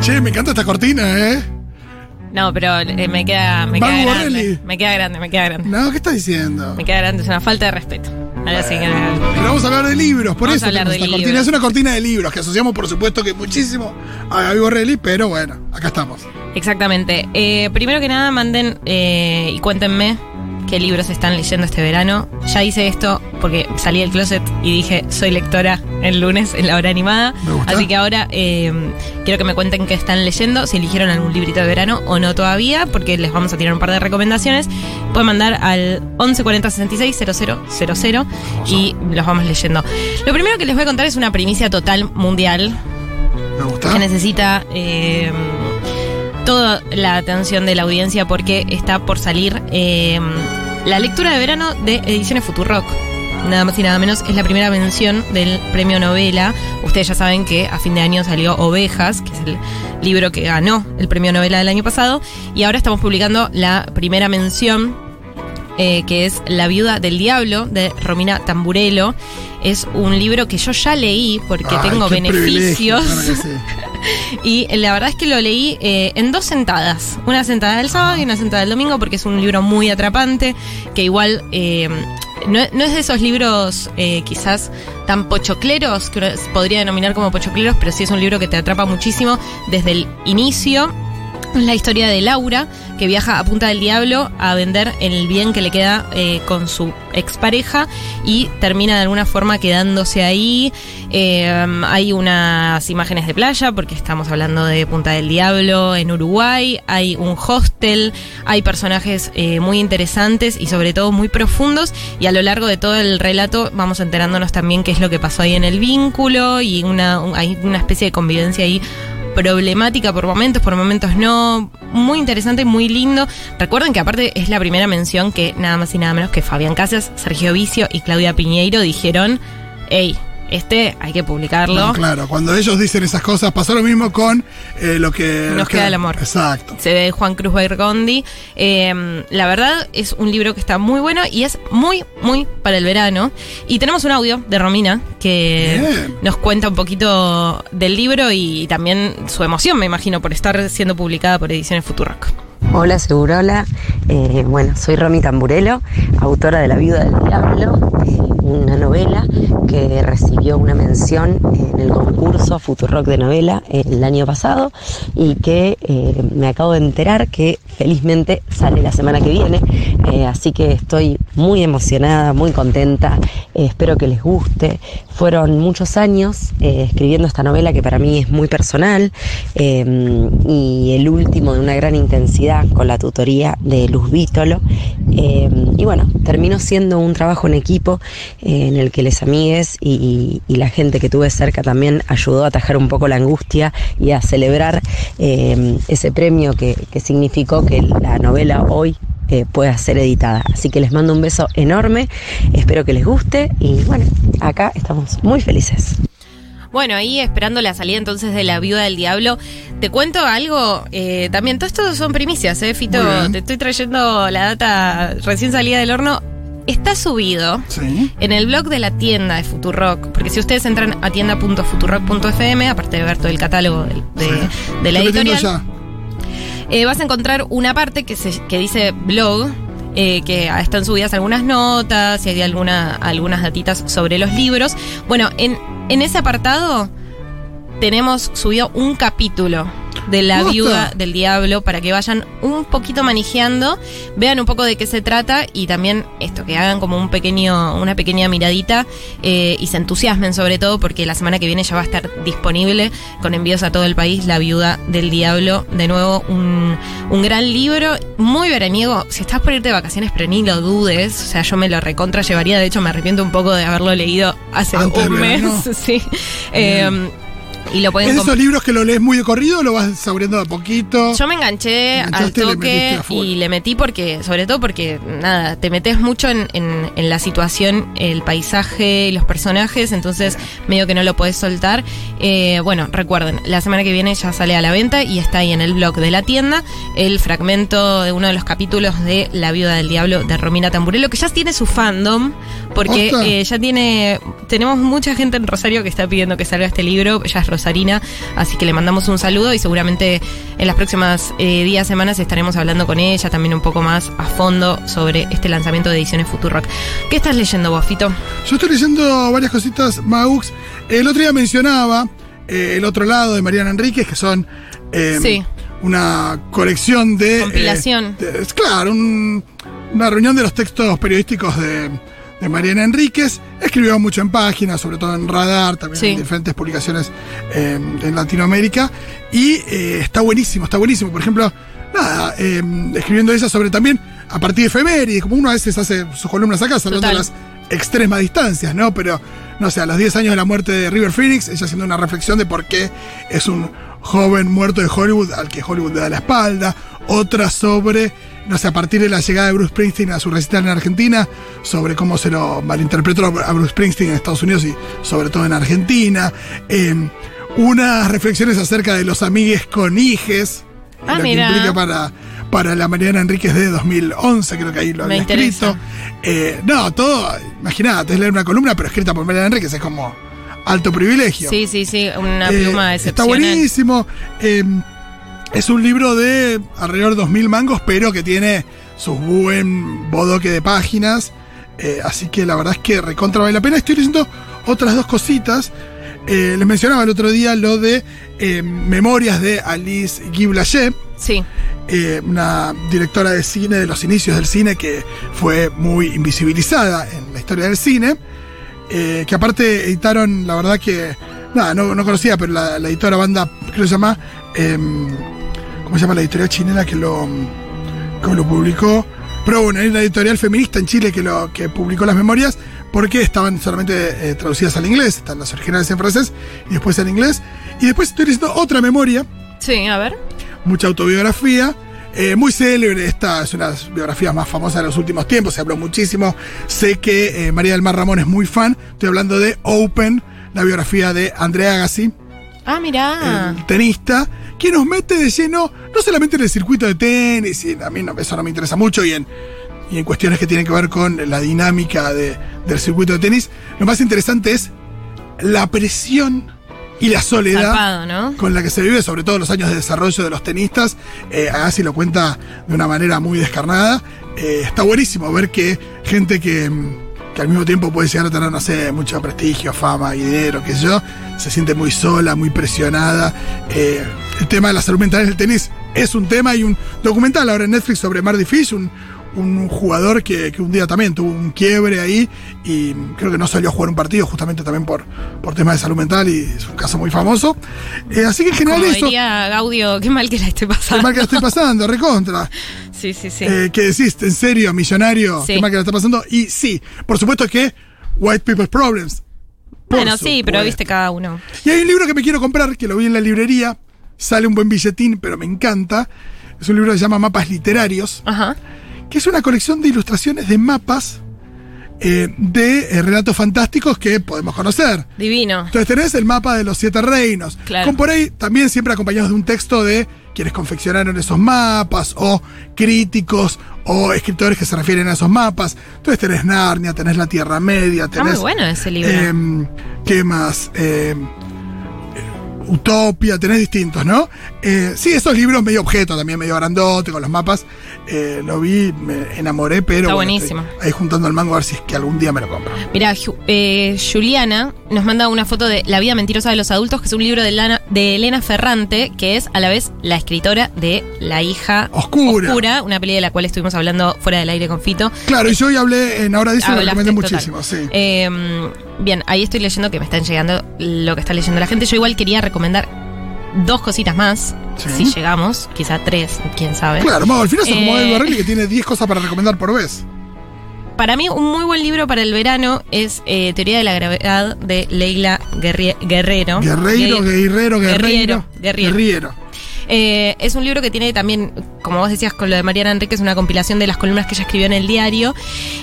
Che, me encanta esta cortina, ¿eh? No, pero eh, me queda, me Van queda grande. Borrelli. Me queda grande, me queda grande. No, ¿qué estás diciendo? Me queda grande, es una falta de respeto. Ahora sí que Pero vamos a hablar de libros, por Vamos eso a hablar tenemos de esta cortina. libros. Es una cortina de libros que asociamos, por supuesto, que muchísimo a Gaby Borrelli, pero bueno, acá estamos. Exactamente. Eh, primero que nada, manden eh, y cuéntenme qué libros están leyendo este verano. Ya hice esto porque salí del closet y dije, soy lectora el lunes en la hora animada. Me gusta. Así que ahora eh, quiero que me cuenten qué están leyendo, si eligieron algún librito de verano o no todavía, porque les vamos a tirar un par de recomendaciones. Pueden mandar al 1140 66 0000 y los vamos leyendo. Lo primero que les voy a contar es una primicia total mundial Me gusta. que necesita eh, toda la atención de la audiencia porque está por salir eh, la lectura de verano de Ediciones Futurock. Nada más y nada menos, es la primera mención del premio novela. Ustedes ya saben que a fin de año salió Ovejas, que es el libro que ganó el premio novela del año pasado. Y ahora estamos publicando la primera mención eh, que es La viuda del diablo de Romina Tamburello. Es un libro que yo ya leí porque Ay, tengo beneficios. Y la verdad es que lo leí eh, en dos sentadas. Una sentada del sábado y una sentada del domingo porque es un libro muy atrapante, que igual eh, no, no es de esos libros eh, quizás tan pochocleros, que podría denominar como pochocleros, pero sí es un libro que te atrapa muchísimo desde el inicio. Es la historia de Laura, que viaja a Punta del Diablo a vender el bien que le queda eh, con su expareja y termina de alguna forma quedándose ahí. Eh, hay unas imágenes de playa, porque estamos hablando de Punta del Diablo en Uruguay. Hay un hostel, hay personajes eh, muy interesantes y sobre todo muy profundos. Y a lo largo de todo el relato vamos enterándonos también qué es lo que pasó ahí en el vínculo y una, un- hay una especie de convivencia ahí problemática por momentos, por momentos no. Muy interesante, muy lindo. Recuerden que aparte es la primera mención que nada más y nada menos que Fabián Casas, Sergio Vicio y Claudia Piñeiro dijeron, hey, este hay que publicarlo. No, claro, cuando ellos dicen esas cosas, pasó lo mismo con eh, lo que. Nos queda el amor. Exacto. Se ve Juan Cruz Bergondi. Eh, la verdad es un libro que está muy bueno y es muy, muy para el verano. Y tenemos un audio de Romina que Bien. nos cuenta un poquito del libro y también su emoción, me imagino, por estar siendo publicada por Ediciones Futurock. Hola Segurola, Eh, bueno, soy Romy Tamburello, autora de La Viuda del Diablo, eh, una novela que recibió una mención en el concurso Futurock de novela el año pasado y que eh, me acabo de enterar que felizmente sale la semana que viene, Eh, así que estoy muy emocionada, muy contenta, Eh, espero que les guste. Fueron muchos años eh, escribiendo esta novela que para mí es muy personal y el último de una gran intensidad con la tutoría de Luz Vítolo. Y bueno, terminó siendo un trabajo en equipo en el que les amigues y, la gente que tuve cerca también ayudó a atajar un poco la angustia y a celebrar ese premio que significó que la novela hoy eh, pueda ser editada. Así que les mando un beso enorme, espero que les guste y bueno, acá estamos muy felices. Bueno, ahí esperando la salida entonces de La Viuda del Diablo, te cuento algo, eh, también, todo esto son primicias, ¿eh, Fito? Te estoy trayendo la data recién salida del horno. Está subido Sí. en el blog de la tienda de Futurock, porque si ustedes entran a tienda.futurock.fm, aparte de ver todo el catálogo del- de, Sí. de la Estoy editorial. Eh, vas a encontrar una parte que, se, que dice blog, eh, que están subidas algunas notas y hay alguna, algunas datitas sobre los libros. Bueno, en, en ese apartado tenemos subido un capítulo de la viuda del diablo para que vayan un poquito manejando, vean un poco de qué se trata y también esto, que hagan como un pequeño, una pequeña miradita eh, y se entusiasmen sobre todo porque la semana que viene ya va a estar disponible con envíos a todo el país La viuda del diablo. De nuevo, un, un gran libro, muy veraniego. Si estás por irte de vacaciones, pero ni lo dudes, o sea, yo me lo recontra llevaría, de hecho me arrepiento un poco de haberlo leído hace Antes un mes. Sí. Eh, y lo pueden ¿Es esos libros que lo lees muy de corrido o lo vas saboreando de a poquito? Yo me enganché al le toque y le metí porque, sobre todo porque, nada, te metes mucho en, en- en la situación, el paisaje y los personajes, entonces medio que no lo podés soltar. Eh, bueno, recuerden, la semana que viene ya sale a la venta y está ahí en el blog de la tienda el fragmento de uno de los capítulos de La Viuda del Diablo de Romina Tamburello, que ya tiene su fandom, porque eh, ya tiene, tenemos mucha gente en Rosario que está pidiendo que salga este libro, ella es rosarina, así que le mandamos un saludo y seguramente en las próximas eh, días, semanas estaremos hablando con ella también un poco más a fondo sobre este lanzamiento de ediciones Futurock. ¿Qué estás leyendo, Bofito? Yo estoy leyendo varias cositas, Maux. El otro día mencionaba eh, El otro lado de Mariana Enríquez, que son eh, Sí. una colección de. Compilación. eh, de- es claro, un- una reunión de los textos periodísticos de, de Mariana Enríquez. Escribió mucho en páginas, sobre todo en Radar, también Sí. en diferentes publicaciones eh, en Latinoamérica. Y eh, está buenísimo, está buenísimo. Por ejemplo, nada, eh, escribiendo ella sobre también a partir de efemérides, como uno a veces hace sus columnas acá, Total. las extremas distancias, ¿no? Pero, no sé, a los 10 años de la muerte de River Phoenix, ella haciendo una reflexión de por qué es un joven muerto de Hollywood al que Hollywood le da la espalda. Otra sobre, no sé, a partir de la llegada de Bruce Springsteen a su recital en Argentina, sobre cómo se lo malinterpretó a Bruce Springsteen en Estados Unidos y sobre todo en Argentina. Eh, unas reflexiones acerca de los amigues con hijes. Ah, lo mira. que implica para, para la Mariana Enríquez de 2011, creo que ahí lo había escrito. Eh, no, todo, imagínate, es leer una columna, pero escrita por Mariana Enríquez, es como alto privilegio. Sí, sí, sí, una Eh, pluma Está excepcional. buenísimo. Eh, es un libro de alrededor de 2.000 mangos, pero que tiene su buen bodoque de páginas. Eh, así que la verdad es que recontra vale la pena. Estoy leyendo otras dos cositas. Eh, les mencionaba el otro día lo de eh, Memorias de Alice Guy Blaché Sí, eh, una directora de cine de los inicios del cine que fue muy invisibilizada en la historia del cine. eh, que aparte editaron, la verdad que. Nada, no, no conocía, pero la, la editora banda, creo que se llama. em, ¿Cómo se llama la editorial chilena que lo, que lo publicó? Pero bueno, hay una editorial feminista en Chile que, lo, que publicó las memorias porque estaban solamente eh, traducidas al inglés, están las originales en francés y después en inglés. Y después estoy leyendo otra memoria sí, a ver. Mucha autobiografía. eh, muy célebre, esta es una de las biografías más famosas de los últimos tiempos, se habló muchísimo. Sé que eh, María del Mar Ramón es muy fan. Estoy hablando de Open, la biografía de Andrea Agassi, Ah, mirá. el tenista, que nos mete de lleno, no solamente en el circuito de tenis, y a mí no- eso no me interesa mucho, y en, y en cuestiones que tienen que ver con la dinámica de- del circuito de tenis. Lo más interesante es la presión y la soledad Zarpado, ¿no? con la que se vive, sobre todo los años de desarrollo de los tenistas. Eh, Agassi lo cuenta de una manera muy descarnada. Eh, está buenísimo ver que gente que, mm, que al mismo tiempo puede llegar a tener, no sé, mucho prestigio, fama y dinero, qué sé yo, se siente muy sola, muy presionada. Eh, el tema de la salud mental en el tenis es un tema. Hay un documental ahora en Netflix sobre Marty Fish, un, un jugador que, que un día también tuvo un quiebre ahí y creo que no salió a jugar un partido justamente también por, por temas de salud mental y es un caso muy famoso. Eh, así que en general Como eso... diría Gaudio, qué mal que la estoy Qué pasando. mal que la estoy pasando, recontra. Sí, sí, sí. Eh, ¿Qué decís? ¿En serio, millonario? Sí. Qué mal que la está pasando. Y sí, por supuesto que White People's Problems. Bueno, sí, pero viste cada uno. Y hay un libro que me quiero comprar, que lo vi en la librería. Sale un buen billetín, pero me encanta. Es un libro que se llama Mapas Literarios, Ajá. Que es una colección de ilustraciones de mapas eh, de eh, relatos fantásticos que podemos conocer. Divino. Entonces tenés el mapa de los siete reinos. Claro. Con por ahí también siempre acompañados de un texto de quienes confeccionaron esos mapas, o críticos, o escritores que se refieren a esos mapas. Entonces tenés Narnia, tenés la Tierra Media, Está muy tenés. bueno ese libro. em, ¿Qué más? Em, Utopia, tenés distintos, ¿no? Eh, sí, esos libros medio objeto también, medio grandote, con los mapas. eh, lo vi, me enamoré, pero. Está bueno, buenísimo. ahí juntando el mango a ver si es que algún día me lo compro. Mira, Ju- eh, Juliana nos manda una foto de La vida mentirosa de los adultos, que es un libro de, Lana- de Elena Ferrante, que es a la vez la escritora de La hija Oscura. una peli de la cual estuvimos hablando fuera del aire con Fito. Claro, y yo hoy hablé en Ahora Dice y lo recomendé total. muchísimo, sí. Eh, bien, ahí estoy leyendo que me están llegando lo que está leyendo la gente. Yo igual quería recomendar dos cositas más, Sí. si llegamos, quizá tres, quién sabe. Claro, Mau, al final sos como Eh, Ed Borrelli que tiene 10 cosas para recomendar por vez. para mí, un muy buen libro para el verano es eh, Teoría de la Gravedad de Leila Guerri- Guerrero. Guerrero, guerreiro. Guerriero, guerriero. Guerriero. Eh, es un libro que tiene también, como vos decías con lo de Mariana Enríquez, una compilación de las columnas que ella escribió en el diario.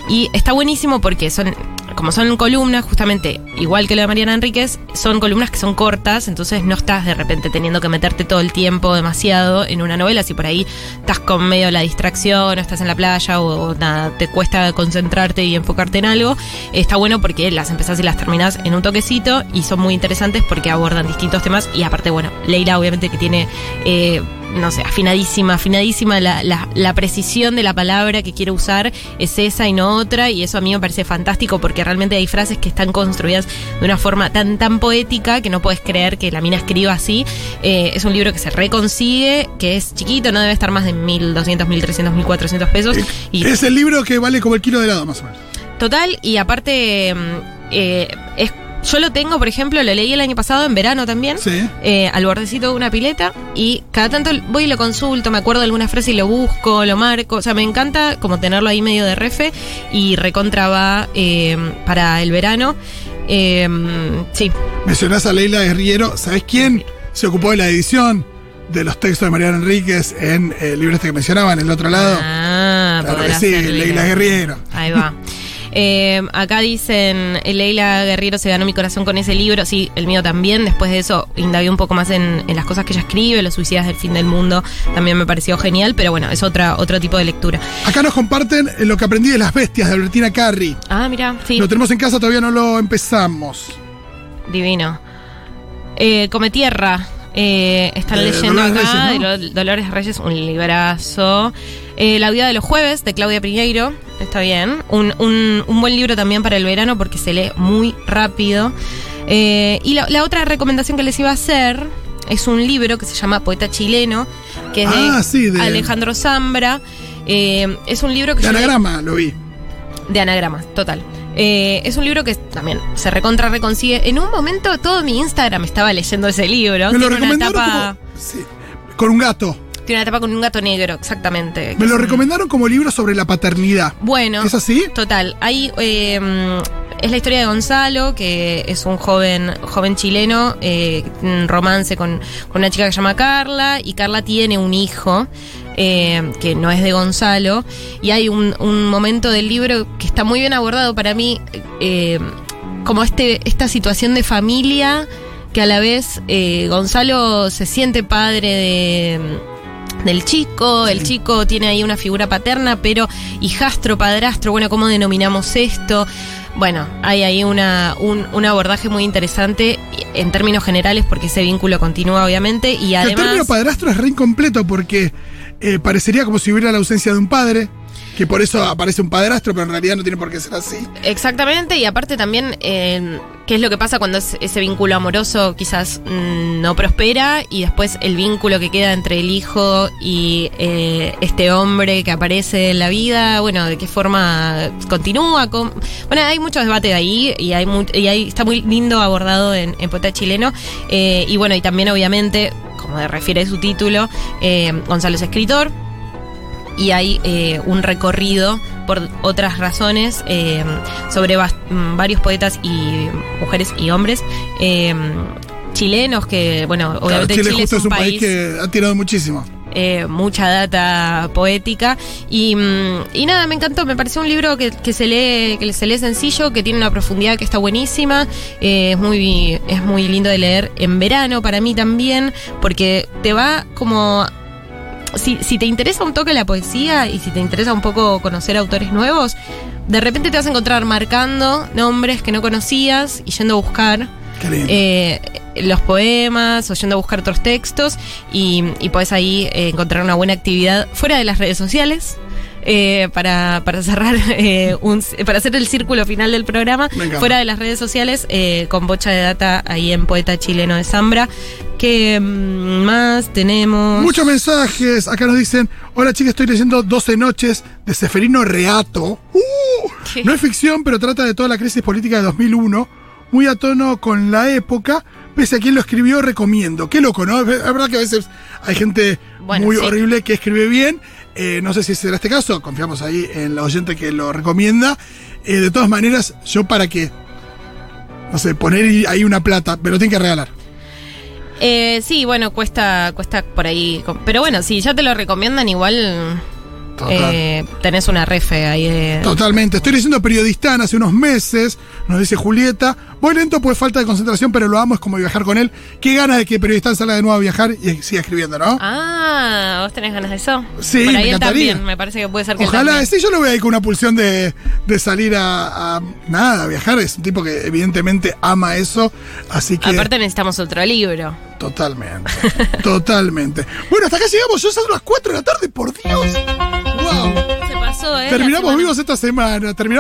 Y está buenísimo porque son, como son columnas, justamente igual que lo de Mariana Enríquez, son columnas que son cortas, entonces no estás de repente teniendo que meterte todo el tiempo demasiado en una novela. Si por ahí estás con medio la distracción, o estás en la playa, o, o nada, te cuesta concentrarte y enfocarte en algo, está bueno porque las empezás y las terminás en un toquecito y son muy interesantes porque abordan distintos temas. Y aparte, bueno, Leila, obviamente, que tiene. Eh, no sé, afinadísima, afinadísima la, la- la precisión de la palabra que quiere usar es esa y no otra, y eso a mí me parece fantástico porque realmente hay frases que están construidas de una forma tan, tan poética que no puedes creer que la mina escriba así. Eh, es un libro que se reconsigue, que es chiquito, no debe estar más de 1.200, 1.300, 1.400 pesos. Y Es el libro que vale como el kilo de helado, más o menos. Total, y aparte, mm, eh, es, yo lo tengo, por ejemplo, lo leí el año pasado, en verano también, Sí. eh, al bordecito de una pileta, y cada tanto voy y lo consulto, me acuerdo de alguna frase y lo busco, lo marco, o sea, me encanta como tenerlo ahí medio de refe, y recontra va eh, para el verano. Eh, sí, Mencionás a Leila Guerriero. ¿Sabés quién se ocupó de la edición de los textos de Mariana Enríquez en el libro este que mencionaba, en el otro lado? Ah, claro que sí, Leila Guerriero. Ahí va. Eh, acá dicen, Leila Guerrero se ganó mi corazón con ese libro, sí, el mío también, después de eso indagué un poco más en, en las cosas que ella escribe, Los suicidas del fin del mundo, también me pareció genial, pero bueno, es otra, otro tipo de lectura. Acá nos comparten lo que aprendí de las bestias de Albertina Carri. Ah, mira, sí, Lo tenemos en casa, todavía no lo empezamos. divino. Eh, Come Tierra, eh, están leyendo Dolores acá, Reyes, ¿no? de Lo- Dolores Reyes, un librazo. Eh, la vida de los jueves, de Claudia Piñeiro, está bien. Un, un- un buen libro también para el verano porque se lee muy rápido. Eh, y la, la otra recomendación que les iba a hacer es un libro que se llama Poeta Chileno, que es Ah, de, sí, de- Alejandro Zambra. Eh, es un libro que De anagrama, lo vi. de anagramas, total. Eh, es un libro que también se recontra reconsigue. En un momento todo mi Instagram estaba leyendo ese libro. Me lo una recomendaron tapa, como. sí, con un gato. Tiene una tapa con un gato negro, exactamente. Me lo un- recomendaron como libro sobre la paternidad. Bueno, ¿Es así? total. Ahí eh, es la historia de Gonzalo, que es un joven, joven chileno, eh, un romance con, con una chica que se llama Carla, y Carla tiene un hijo. eh, que no es de Gonzalo, y hay un, un momento del libro que está muy bien abordado para mí, eh, como este, esta situación de familia, que a la vez eh, Gonzalo se siente padre de, del chico, el chico tiene ahí una figura paterna, pero hijastro, padrastro, bueno, ¿cómo denominamos esto? Bueno, hay ahí una, un, un abordaje muy interesante en términos generales porque ese vínculo continúa obviamente y el término además... padrastro es re incompleto porque eh, parecería como si hubiera la ausencia de un padre, que por eso aparece un padrastro, pero en realidad no tiene por qué ser así. Exactamente, y aparte también, eh, ¿qué es lo que pasa cuando es- ese vínculo amoroso quizás mm, no prospera y después el vínculo que queda entre el hijo y eh, este hombre que aparece en la vida, bueno, de qué forma continúa? con- bueno, hay mucho debate ahí y, hay y hay- está muy lindo abordado en, en Poeta Chileno, eh, y bueno, y también obviamente, como refiere su título, eh, Gonzalo es escritor, y hay eh, un recorrido por otras razones eh, sobre mm, varios poetas y mujeres y hombres eh, chilenos que, bueno, Claro, obviamente Chile, Chile, justo es un país, que ha tirado muchísimo. eh, mucha data poética y, mm, y nada, me encantó, me pareció un libro que, que se lee que se lee sencillo, que tiene una profundidad que está buenísima, eh, es muy es muy lindo de leer en verano para mí también, porque te va como si, si te interesa un toque la poesía y si te interesa un poco conocer autores nuevos, de repente te vas a encontrar marcando nombres que no conocías y yendo a buscar eh, los poemas o yendo a buscar otros textos y, y puedes ahí eh, encontrar una buena actividad fuera de las redes sociales. Eh, para, para cerrar eh, un, para hacer el círculo final del programa fuera de las redes sociales eh, con bocha de data ahí en Poeta Chileno de Zambra que mm, más tenemos Muchos mensajes. Acá nos dicen: Hola chicas, estoy leyendo 12 noches de Seferino Reato. ¡Uh! ¿Qué? No es ficción, pero trata de toda la crisis política de 2001. Muy a tono con la época. Pese a quien lo escribió, recomiendo. Qué loco, ¿no? Es verdad que a veces hay gente Bueno, muy sí. horrible que escribe bien. Eh, no sé si será este caso, confiamos ahí en la oyente que lo recomienda. Eh, de todas maneras, yo para que, no sé, poner ahí una plata, pero tiene que regalar. Eh, sí, bueno, cuesta, cuesta por ahí. Pero bueno, si ya te lo recomiendan, igual. Eh, tenés una refe ahí de. Totalmente. Estoy leyendo Periodistán hace unos meses, nos dice Julieta. Voy lento pues falta de concentración, pero lo amo, es como viajar con él. Qué ganas de que Periodistán salga de nuevo a viajar y siga escribiendo, ¿no? Ah, ¿vos tenés ganas de eso? Sí, Por me ahí él encantaría. también, me parece que puede ser que él Ojalá, sí, yo lo voy ahí con una pulsión de, de salir a, a- nada, a viajar. Es un tipo que evidentemente ama eso, así que Aparte necesitamos otro libro. totalmente, totalmente. Bueno, hasta acá llegamos, ya son las 4 de la tarde, por Dios. ¿Eh? Terminamos vivos esta semana, terminamos